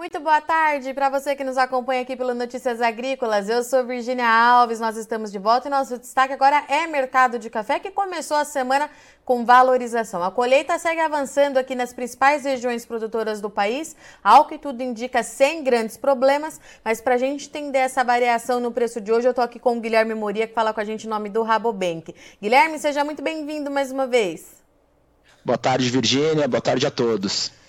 Muito boa tarde para você que nos acompanha aqui pelo Notícias Agrícolas. Eu sou Virginia Alves, nós estamos de volta e nosso destaque agora é mercado de café que começou a semana com valorização. A colheita segue avançando aqui nas principais regiões produtoras do país, ao que tudo indica sem grandes problemas, mas para a gente entender essa variação no preço de hoje, eu estou aqui com o Guilherme Moria, que fala com a gente em nome do Rabobank. Guilherme, seja muito bem-vindo mais uma vez. Boa tarde, Virginia. Boa tarde a todos.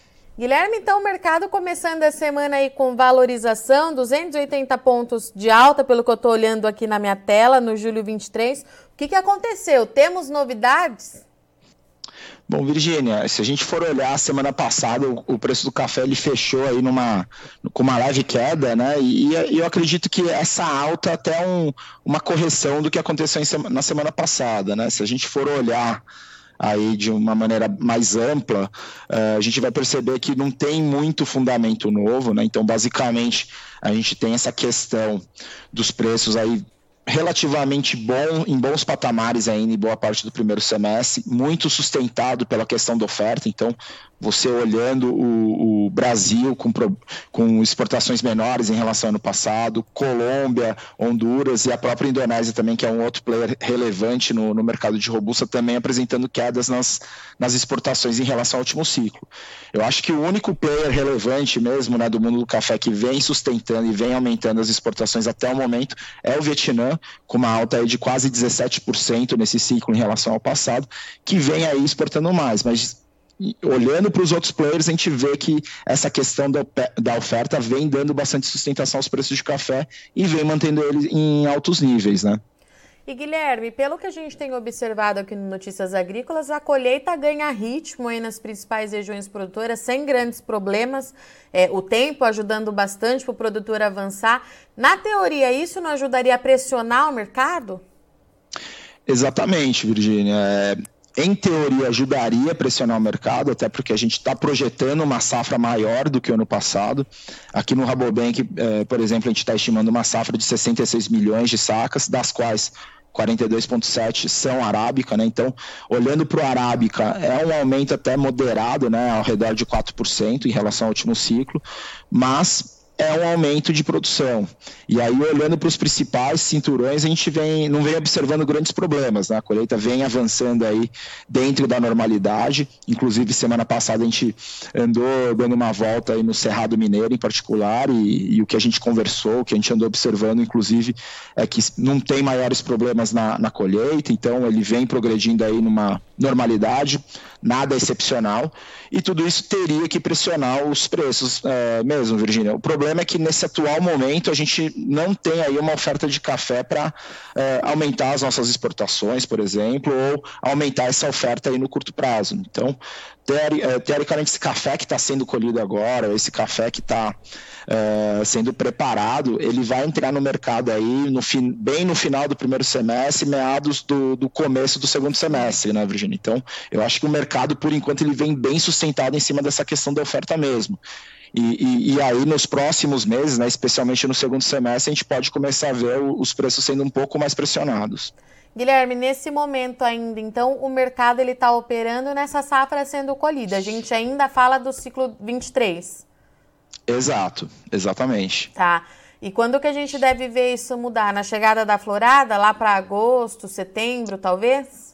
Guilherme, então o mercado começando a semana aí com valorização, 280 pontos de alta, pelo que eu estou olhando aqui na minha tela, no julho 23. O que, que aconteceu? Temos novidades? Bom, Virgínia, se a gente for olhar semana passada, o, preço do café ele fechou aí numa, com uma leve queda, né? E, e eu acredito que essa alta até um, uma correção do que aconteceu em, na semana passada, né? Se a gente for olhar aí de uma maneira mais ampla, uh, a gente vai perceber que não tem muito fundamento novo, né? Então, basicamente, a gente tem essa questão dos preços aí relativamente bom, em bons patamares ainda em boa parte do primeiro semestre, muito sustentado pela questão da oferta. Então, você olhando o, o Brasil com, com exportações menores em relação ao ano passado, Colômbia, Honduras e a própria Indonésia também, que é um outro player relevante no, no mercado de robusta, também apresentando quedas nas, nas exportações em relação ao último ciclo. Eu acho que o único player relevante mesmo né, do mundo do café que vem sustentando e vem aumentando as exportações até o momento é o Vietnã, com uma alta de quase 17% nesse ciclo em relação ao passado, que vem aí exportando mais, mas olhando para os outros players, a gente vê que essa questão da oferta vem dando bastante sustentação aos preços de café e vem mantendo ele em altos níveis, né? E Guilherme, pelo que a gente tem observado aqui no Notícias Agrícolas, a colheita ganha ritmo aí nas principais regiões produtoras, sem grandes problemas. É, o tempo ajudando bastante para o produtor avançar. Na teoria, isso não ajudaria a pressionar o mercado? Exatamente, Virginia. É, em teoria, ajudaria a pressionar o mercado, até porque a gente está projetando uma safra maior do que o ano passado. Aqui no Rabobank, é, por exemplo, a gente está estimando uma safra de 66 milhões de sacas, das quais 42,7 são arábica, né? Então, olhando para o arábica, é um aumento até moderado, né? Ao redor de 4% em relação ao último ciclo, mas é um aumento de produção. E aí, olhando para os principais cinturões, a gente vem, não vem observando grandes problemas. Né? A colheita vem avançando aí dentro da normalidade. Inclusive, semana passada a gente andou dando uma volta aí no Cerrado Mineiro em particular, e, e o que a gente conversou, o que a gente andou observando, inclusive, é que não tem maiores problemas na, na colheita, então ele vem progredindo aí numa normalidade, nada excepcional, e tudo isso teria que pressionar os preços é, mesmo, Virginia. O problema é que nesse atual momento a gente não tem aí uma oferta de café para é, aumentar as nossas exportações, por exemplo, ou aumentar essa oferta aí no curto prazo. Então, é, teoricamente, esse café que está sendo colhido agora, esse café que está é, sendo preparado, ele vai entrar no mercado aí no fim, bem no final do primeiro semestre, meados do, do começo do segundo semestre, né, Virginia? Então, eu acho que o mercado, por enquanto, ele vem bem sustentado em cima dessa questão da oferta mesmo. E, e, e, aí, nos próximos meses, né, especialmente no segundo semestre, a gente pode começar a ver os preços sendo um pouco mais pressionados. Guilherme, nesse momento ainda, então, o mercado ele está operando nessa safra sendo colhida. A gente ainda fala do ciclo 23. Exato, exatamente. Tá. E quando que a gente deve ver isso mudar? Na chegada da florada, lá para agosto, setembro, talvez?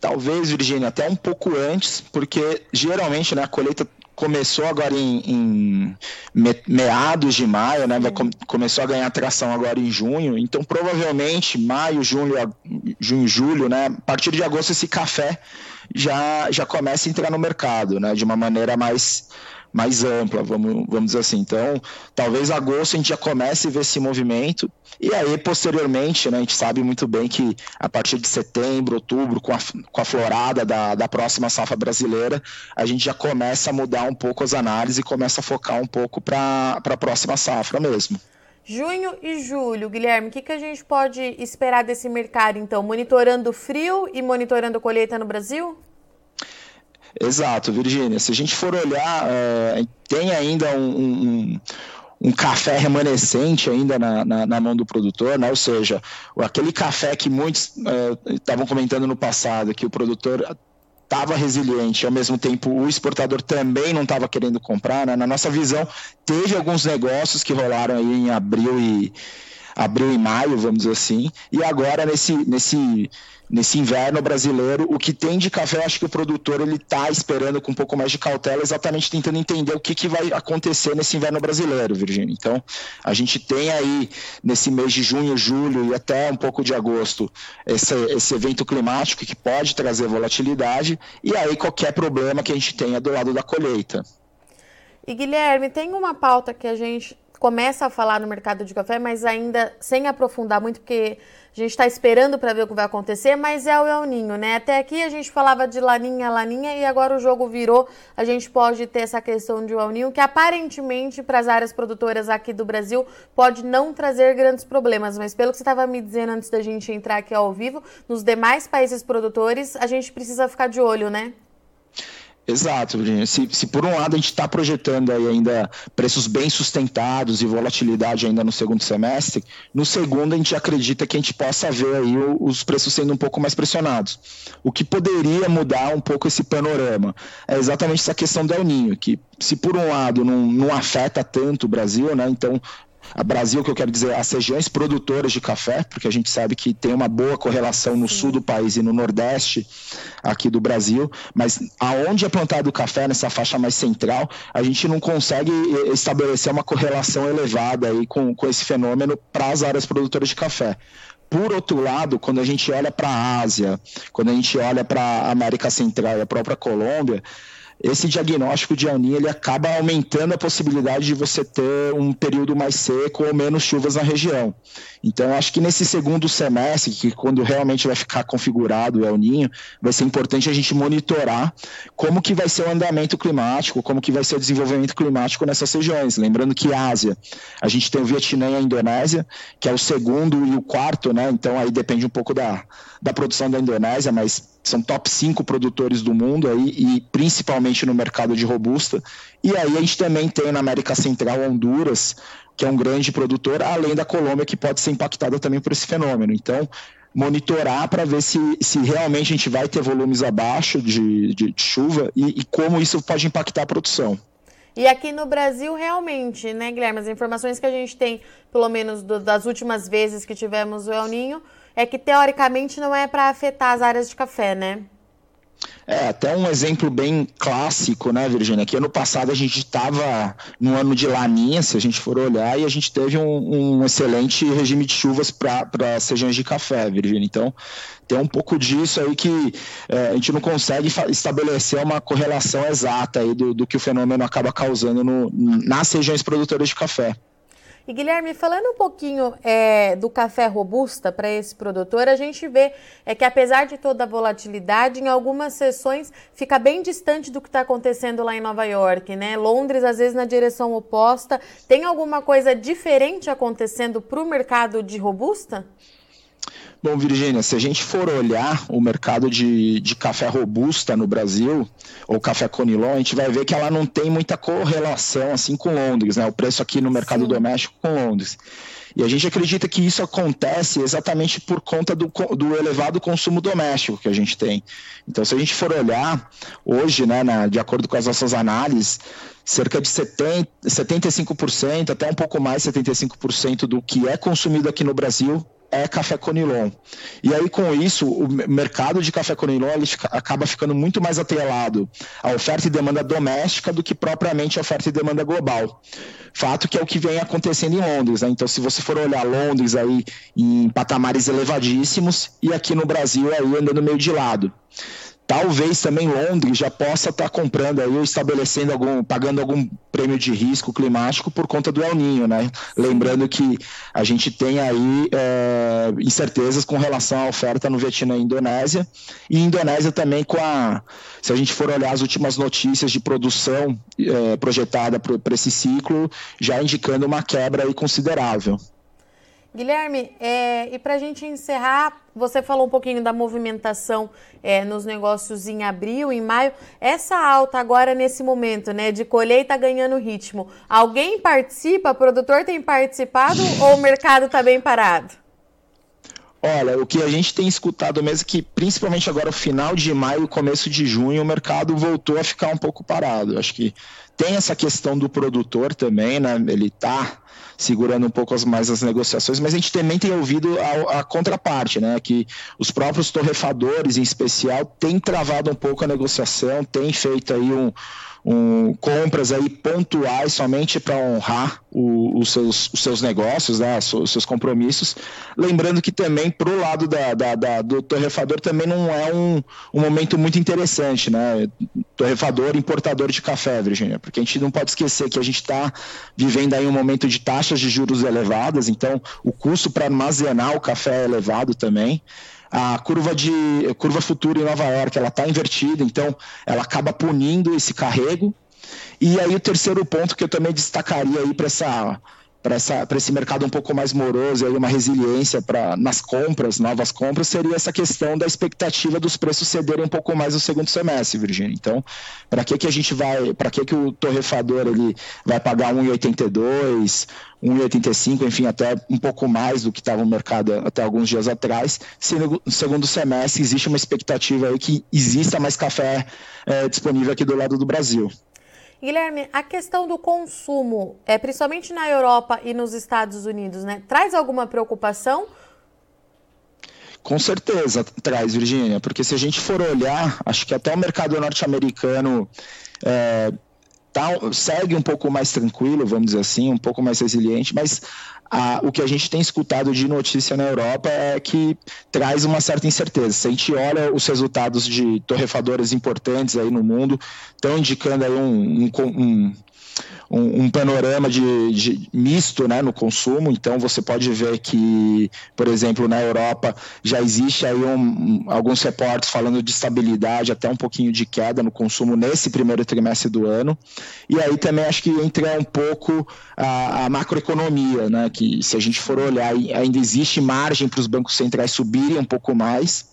Talvez, Virginia, até um pouco antes, porque geralmente né, a colheita começou agora em, em meados de maio, né? Vai, começou a ganhar tração agora em junho. Então, provavelmente, maio, junho, junho, julho, né? A partir de agosto, esse café já, já começa a entrar no mercado, né? De uma maneira mais mais ampla, vamos, vamos dizer assim. Então, talvez agosto a gente já comece a ver esse movimento, e aí, posteriormente, né, a gente sabe muito bem que a partir de setembro, outubro, com a, com a florada da, da próxima safra brasileira, a gente já começa a mudar um pouco as análises e começa a focar um pouco para a próxima safra mesmo. Junho e julho, Guilherme, o que, que a gente pode esperar desse mercado, então? Monitorando frio e monitorando colheita no Brasil? Exato, Virgínia. Se a gente for olhar, é, tem ainda um, um, um, café remanescente ainda na, na, na, mão do produtor, né? ou seja, aquele café que muitos é, estavam comentando no passado, que o produtor estava resiliente, ao mesmo tempo o exportador também não estava querendo comprar, né? na nossa visão, teve alguns negócios que rolaram aí em abril e abril e maio, vamos dizer assim, e agora nesse, nesse nesse inverno brasileiro, o que tem de café, acho que o produtor ele está esperando com um pouco mais de cautela, exatamente tentando entender o que, que vai acontecer nesse inverno brasileiro, Virginia. Então, a gente tem aí nesse mês de junho, julho e até um pouco de agosto esse, esse evento climático que pode trazer volatilidade e aí qualquer problema que a gente tenha do lado da colheita. E Guilherme, tem uma pauta que a gente começa a falar no mercado de café, mas ainda sem aprofundar muito, porque a gente está esperando para ver o que vai acontecer, mas é o El Ninho, né? Até aqui a gente falava de laninha, laninha, e agora o jogo virou. A gente pode ter essa questão de El Ninho, que aparentemente para as áreas produtoras aqui do Brasil pode não trazer grandes problemas, mas pelo que você estava me dizendo antes da gente entrar aqui ao vivo, nos demais países produtores, a gente precisa ficar de olho, né? Exato, Virginia. Se, se por um lado a gente está projetando aí ainda preços bem sustentados e volatilidade ainda no segundo semestre, no segundo a gente acredita que a gente possa ver aí os preços sendo um pouco mais pressionados. O que poderia mudar um pouco esse panorama é exatamente essa questão do El Ninho, que se por um lado não, não afeta tanto o Brasil, né? Então a Brasil, que eu quero dizer, as regiões produtoras de café, porque a gente sabe que tem uma boa correlação no Sim. sul do país e no nordeste aqui do Brasil, mas aonde é plantado o café, nessa faixa mais central, a gente não consegue estabelecer uma correlação elevada aí com, com esse fenômeno para as áreas produtoras de café. Por outro lado, quando a gente olha para a Ásia, quando a gente olha para a América Central e a própria Colômbia, esse diagnóstico de El ele acaba aumentando a possibilidade de você ter um período mais seco ou menos chuvas na região. Então, acho que nesse segundo semestre, que quando realmente vai ficar configurado o El Ninho, vai ser importante a gente monitorar como que vai ser o andamento climático, como que vai ser o desenvolvimento climático nessas regiões. Lembrando que a Ásia, a gente tem o Vietnã e a Indonésia, que é o segundo e o quarto, né? Então aí depende um pouco da, da produção da Indonésia, mas são top 5 produtores do mundo aí, e principalmente no mercado de robusta. E aí a gente também tem na América Central Honduras, que é um grande produtor, além da Colômbia, que pode ser impactada também por esse fenômeno. Então, monitorar para ver se, se realmente a gente vai ter volumes abaixo de, de, de chuva e, e, como isso pode impactar a produção. E aqui no Brasil, realmente, né, Guilherme? As informações que a gente tem, pelo menos do, das últimas vezes que tivemos o El Ninho, é que teoricamente não é para afetar as áreas de café, né? É, até um exemplo bem clássico, né, Virginia? Que ano passado a gente estava no ano de laninha, se a gente for olhar, e a gente teve um, um excelente regime de chuvas para as regiões de café, Virginia. Então, tem um pouco disso aí que é, a gente não consegue estabelecer uma correlação exata aí do, do que o fenômeno acaba causando no, nas regiões produtoras de café. E Guilherme, falando um pouquinho é, do café robusta para esse produtor, a gente vê é que apesar de toda a volatilidade, em algumas sessões fica bem distante do que está acontecendo lá em Nova York, né? Londres, às vezes, na direção oposta. Tem alguma coisa diferente acontecendo para o mercado de robusta? Bom, Virgínia, se a gente for olhar o mercado de, de café robusta no Brasil, ou café conilon, a gente vai ver que ela não tem muita correlação assim com Londres, né? O preço aqui no mercado Sim. doméstico com Londres. E a gente acredita que isso acontece exatamente por conta do, do, elevado consumo doméstico que a gente tem. Então, se a gente for olhar hoje, né, na, de acordo com as nossas análises, cerca de 70, 75%, até um pouco mais, 75% do que é consumido aqui no Brasil é café conilon. E aí, com isso, o mercado de café conilon ele fica, acaba ficando muito mais atrelado à oferta e demanda doméstica do que propriamente à oferta e demanda global. Fato que é o que vem acontecendo em Londres. Né? Então, se você for olhar Londres aí em patamares elevadíssimos e aqui no Brasil aí andando meio de lado. Talvez também Londres já possa estar tá comprando aí estabelecendo algum, pagando algum prêmio de risco climático por conta do El Ninho, né? Lembrando que a gente tem aí é, incertezas com relação à oferta no Vietnã e Indonésia, e Indonésia também com a, se a gente for olhar as últimas notícias de produção é, projetada para esse ciclo, já indicando uma quebra aí considerável. Guilherme, é, e para a gente encerrar, você falou um pouquinho da movimentação é, nos negócios em abril, em maio. Essa alta agora nesse momento, né, de colheita ganhando ritmo, alguém participa? O produtor tem participado ou o mercado está bem parado? Olha, o que a gente tem escutado mesmo é que, principalmente agora, final de maio, começo de junho, o mercado voltou a ficar um pouco parado. Acho que tem essa questão do produtor também, né? Ele está segurando um pouco mais as negociações, mas a gente também tem ouvido a, a, contraparte, né? Que os próprios torrefadores, em especial, têm travado um pouco a negociação, têm feito aí um um, compras aí pontuais somente para honrar o, os, seus, os seus negócios, né, os seus compromissos. Lembrando que também para o lado da, da, da, do torrefador também não é um, um momento muito interessante, né? Torrefador, importador de café, Virginia, porque a gente não pode esquecer que a gente está vivendo aí um momento de taxas de juros elevadas, então o custo para armazenar o café é elevado também a curva de curva futura em Nova York ela está invertida, então ela acaba punindo esse carrego. E aí o terceiro ponto que eu também destacaria aí para essa para esse mercado um pouco mais moroso e uma resiliência para nas compras, novas compras, seria essa questão da expectativa dos preços cederem um pouco mais no segundo semestre, Virginia. Então, para que que a gente vai, para que que o torrefador ele vai pagar 1,82, 1,85, enfim, até um pouco mais do que estava no mercado até alguns dias atrás, se no segundo semestre existe uma expectativa aí que exista mais café é, disponível aqui do lado do Brasil. Guilherme, a questão do consumo, é, principalmente na Europa e nos Estados Unidos, né, traz alguma preocupação? Com certeza traz, Virgínia, porque se a gente for olhar, acho que até o mercado norte-americano é, tá, segue um pouco mais tranquilo, vamos dizer assim, um pouco mais resiliente, mas o que a gente tem escutado de notícia na Europa é que traz uma certa incerteza. Se a gente olha os resultados de torrefadoras importantes aí no mundo, estão indicando aí um, um, um um, um panorama de, de, misto né, no consumo. Então você pode ver que, por exemplo, na Europa já existe aí um, alguns reportes falando de estabilidade, até um pouquinho de queda no consumo nesse primeiro trimestre do ano. E aí também acho que entra um pouco a, a macroeconomia, né? Que se a gente for olhar, ainda existe margem para os bancos centrais subirem um pouco mais.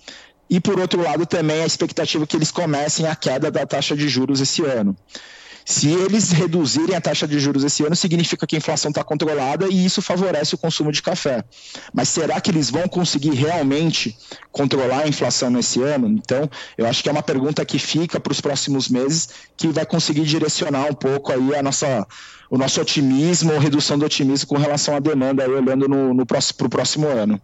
E por outro lado, também a expectativa que eles comecem a queda da taxa de juros esse ano. Se eles reduzirem a taxa de juros esse ano, significa que a inflação está controlada e isso favorece o consumo de café. Mas será que eles vão conseguir realmente controlar a inflação nesse ano? Então, eu acho que é uma pergunta que fica para os próximos meses, que vai conseguir direcionar um pouco aí a nossa, o nosso otimismo ou redução do otimismo com relação à demanda, olhando para o próximo ano.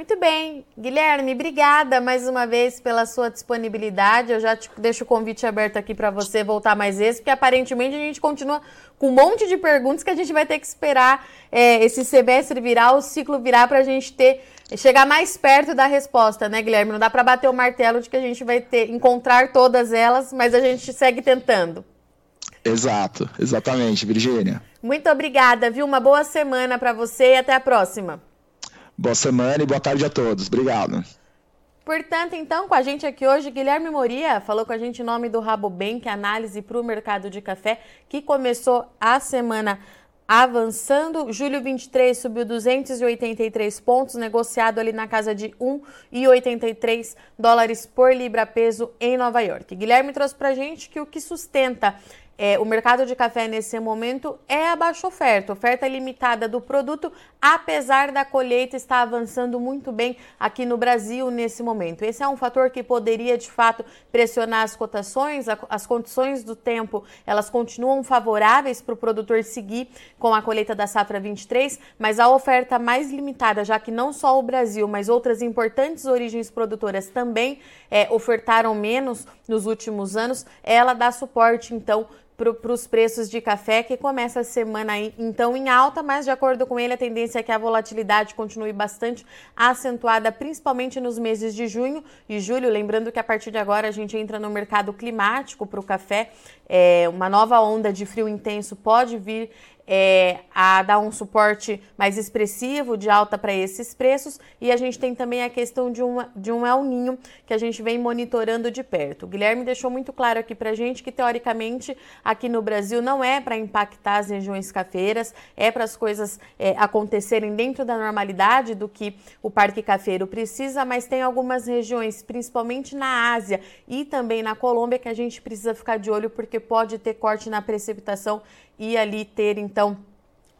Muito bem, Guilherme, obrigada mais uma vez pela sua disponibilidade. Eu já te deixo o convite aberto aqui para você voltar mais vezes, porque aparentemente a gente continua com um monte de perguntas que a gente vai ter que esperar é, esse semestre virar, o ciclo virar, para a gente ter chegar mais perto da resposta, né, Guilherme? Não dá para bater o martelo de que a gente vai ter encontrar todas elas, mas a gente segue tentando. Exato, exatamente, Virgínia. Muito obrigada, viu? Uma boa semana para você e até a próxima. Boa semana e boa tarde a todos. Obrigado. Portanto, então, com a gente aqui hoje, Guilherme Moria falou com a gente em nome do Rabobank, análise para o mercado de café, que começou a semana avançando. Julho 23 subiu 283 pontos, negociado ali na casa de 1,83 dólares por libra peso em Nova York. Guilherme trouxe para a gente que o que sustenta é, o mercado de café nesse momento é a baixa oferta, oferta limitada do produto, apesar da colheita estar avançando muito bem aqui no Brasil nesse momento. Esse é um fator que poderia de fato pressionar as cotações, as condições do tempo, elas continuam favoráveis para o produtor seguir com a colheita da safra 23, mas a oferta mais limitada, já que não só o Brasil, mas outras importantes origens produtoras também é, ofertaram menos nos últimos anos, ela dá suporte então para os preços de café, que começa a semana então em alta, mas de acordo com ele, a tendência é que a volatilidade continue bastante acentuada, principalmente nos meses de junho e julho. Lembrando que a partir de agora a gente entra no mercado climático para o café, é, uma nova onda de frio intenso pode vir é, a dar um suporte mais expressivo de alta para esses preços e a gente tem também a questão de, uma, de um El Ninho que a gente vem monitorando de perto. O Guilherme deixou muito claro aqui para a gente que teoricamente aqui no Brasil não é para impactar as regiões cafeiras, é para as coisas é, acontecerem dentro da normalidade do que o parque cafeiro precisa, mas tem algumas regiões, principalmente na Ásia e também na Colômbia, que a gente precisa ficar de olho porque pode ter corte na precipitação e ali ter então então,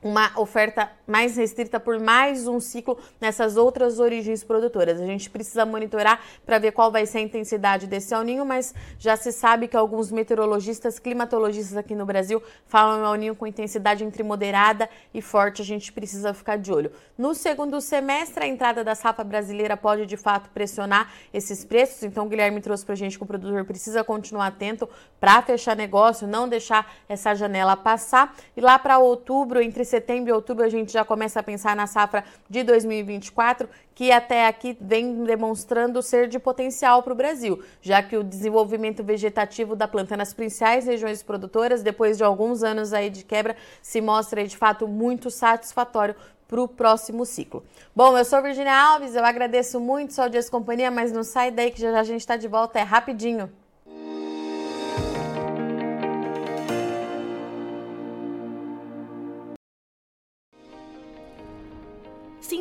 uma oferta mais restrita por mais um ciclo nessas outras origens produtoras. A gente precisa monitorar para ver qual vai ser a intensidade desse El Ninho, mas já se sabe que alguns meteorologistas, climatologistas aqui no Brasil falam El Ninho com intensidade entre moderada e forte. A gente precisa ficar de olho. No segundo semestre, a entrada da safra brasileira pode de fato pressionar esses preços. Então, o Guilherme trouxe para a gente que o produtor precisa continuar atento para fechar negócio, não deixar essa janela passar. E lá para outubro, entre setembro e outubro a gente já começa a pensar na safra de 2024, que até aqui vem demonstrando ser de potencial para o Brasil, já que o desenvolvimento vegetativo da planta nas principais regiões produtoras, depois de alguns anos aí de quebra, se mostra de fato muito satisfatório para o próximo ciclo. Bom, eu sou Virginia Alves, eu agradeço muito sua audiência e companhia, mas não sai daí que já, já a gente está de volta, é rapidinho.